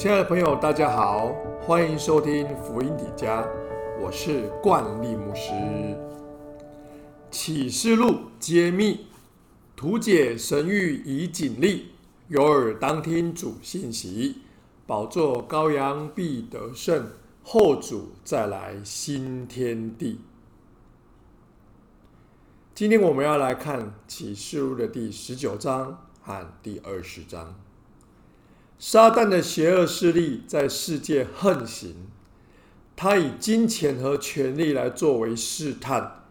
亲爱的朋友，大家好，欢迎收听福音底家，我是冠利牧师。启示录揭秘，图解神谕以警力，有耳当听主信息。宝座羔羊必得胜，后主再来新天地。今天我们要来看启示录的第十九章和第二十章。撒旦的邪恶势力在世界横行，他以金钱和权力来作为试探，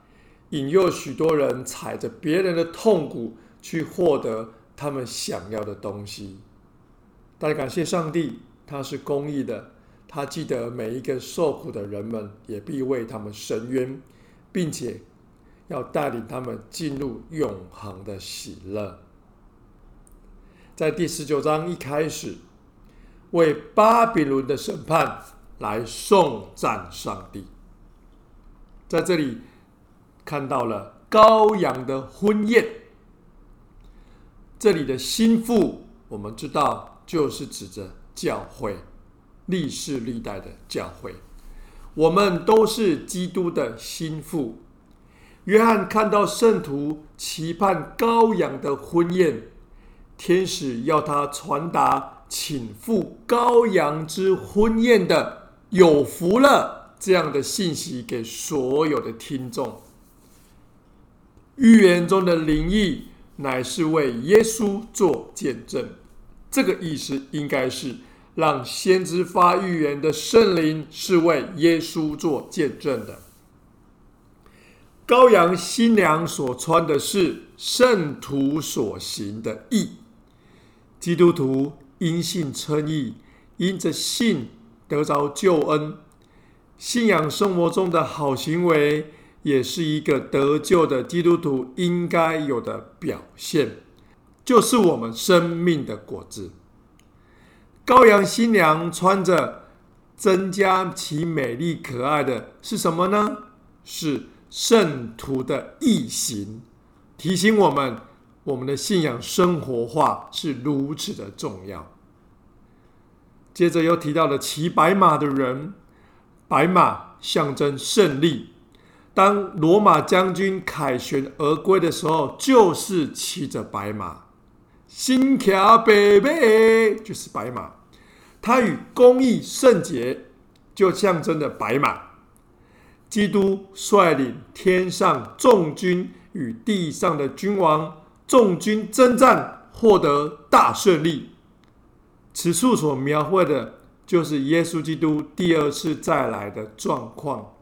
引诱许多人踩着别人的痛苦去获得他们想要的东西。大家感谢上帝，他是公义的，他记得每一个受苦的人们，也必为他们伸冤，并且要带领他们进入永恒的喜乐。在第十九章一开始，为巴比伦的审判来颂赞上帝。在这里看到了羔羊的婚宴，这里的心腹，我们知道就是指着教会，历世历代的教会，我们都是基督的心腹。约翰看到圣徒期盼羔羊的婚宴。天使要他传达请赴羔羊之婚宴的有福了这样的信息给所有的听众。预言中的灵异乃是为耶稣做见证，这个意思应该是让先知发预言的圣灵是为耶稣做见证的。羔羊新娘所穿的是圣徒所行的义。基督徒因信称义，因着信得着救恩。信仰生活中的好行为，也是一个得救的基督徒应该有的表现，就是我们生命的果子。羔羊新娘穿着，增加其美丽可爱的是什么呢？是圣徒的义行，提醒我们。我们的信仰生活化是如此的重要。接着又提到了骑白马的人，白马象征胜利。当罗马将军凯旋而归的时候，就是骑着白马。新卡贝贝就是白马，它与公义圣洁就象征着白马。基督率领天上众军与地上的君王。众军征战，获得大胜利。此处所描绘的，就是耶稣基督第二次再来的状况。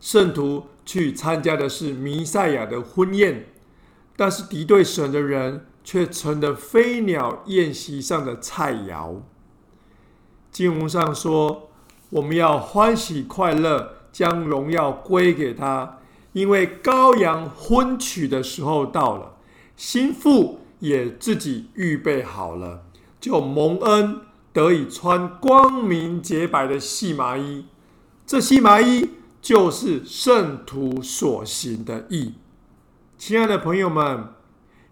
圣徒去参加的是弥赛亚的婚宴，但是敌对神的人却成了飞鸟宴席上的菜肴。经文上说：“我们要欢喜快乐，将荣耀归给他。”因为羔羊婚娶的时候到了，新妇也自己预备好了，就蒙恩得以穿光明洁白的细麻衣。这细麻衣就是圣徒所行的义。亲爱的朋友们，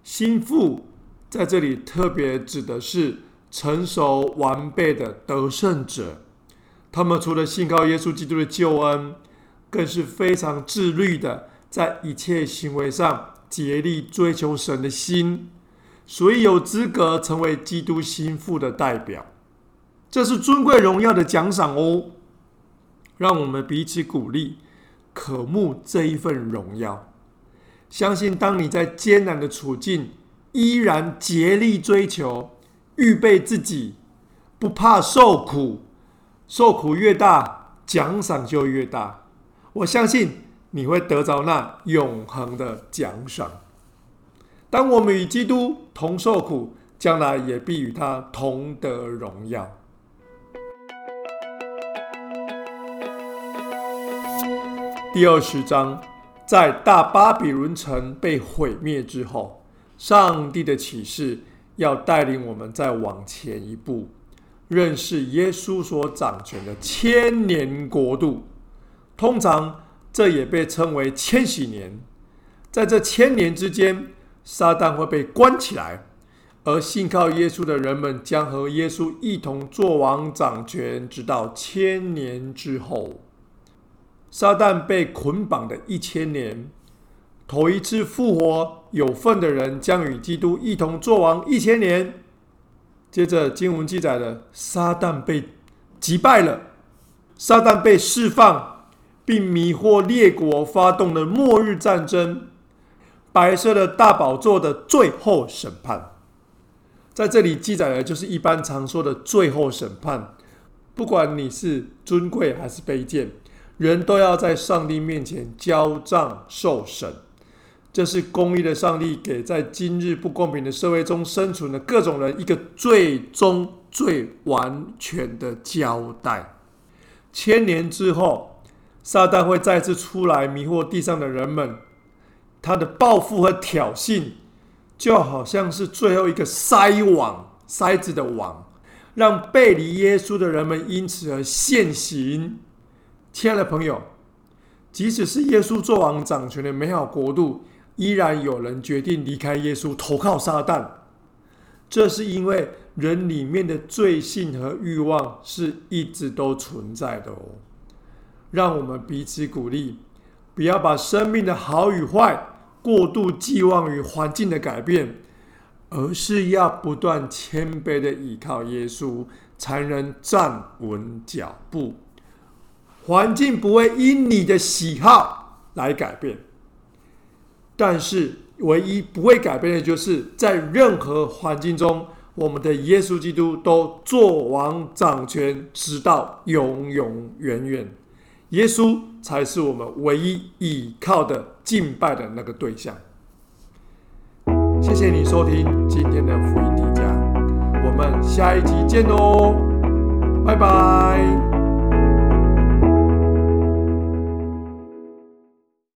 心腹在这里特别指的是成熟完备的得胜者，他们除了信靠耶稣基督的救恩。更是非常自律的，在一切行为上竭力追求神的心，所以有资格成为基督心腹的代表。这是尊贵荣耀的奖赏哦！让我们彼此鼓励，渴慕这一份荣耀。相信当你在艰难的处境，依然竭力追求，预备自己，不怕受苦，受苦越大，奖赏就越大。我相信你会得着那永恒的奖赏。当我们与基督同受苦，将来也必与他同得荣耀。第二十章，在大巴比伦城被毁灭之后，上帝的启示要带领我们再往前一步，认识耶稣所掌权的千年国度。通常，这也被称为千禧年。在这千年之间，撒旦会被关起来，而信靠耶稣的人们将和耶稣一同作王掌权，直到千年之后。撒旦被捆绑的一千年，头一次复活有份的人将与基督一同作王一千年。接着经文记载的撒旦被击败了，撒旦被释放，并迷惑列国，发动了末日战争，白色的大宝座的最后审判。在这里记载的，就是一般常说的最后审判。不管你是尊贵还是卑贱，人都要在上帝面前交账受审。这是公义的上帝给在今日不公平的社会中生存的各种人一个最终、最完全的交代。千年之后，撒旦会再次出来迷惑地上的人们，他的报复和挑衅。就好像是最后一个筛网筛子的网，让背离耶稣的人们因此而现形。亲爱的朋友，即使是耶稣作王掌权的美好国度，依然有人决定离开耶稣，投靠撒旦。这是因为人里面的罪性和欲望是一直都存在的哦。让我们彼此鼓励，不要把生命的好与坏。过度寄望于环境的改变，而是要不断谦卑的依靠耶稣，才能站稳脚步。环境不会因你的喜好来改变，但是唯一不会改变的，就是在任何环境中，我们的耶稣基督都做王掌权，直到永永远远。耶稣才是我们唯一倚靠的。敬拜的那个对象。谢谢你收听今天的福音迪迦，我们下一集见喽，拜拜。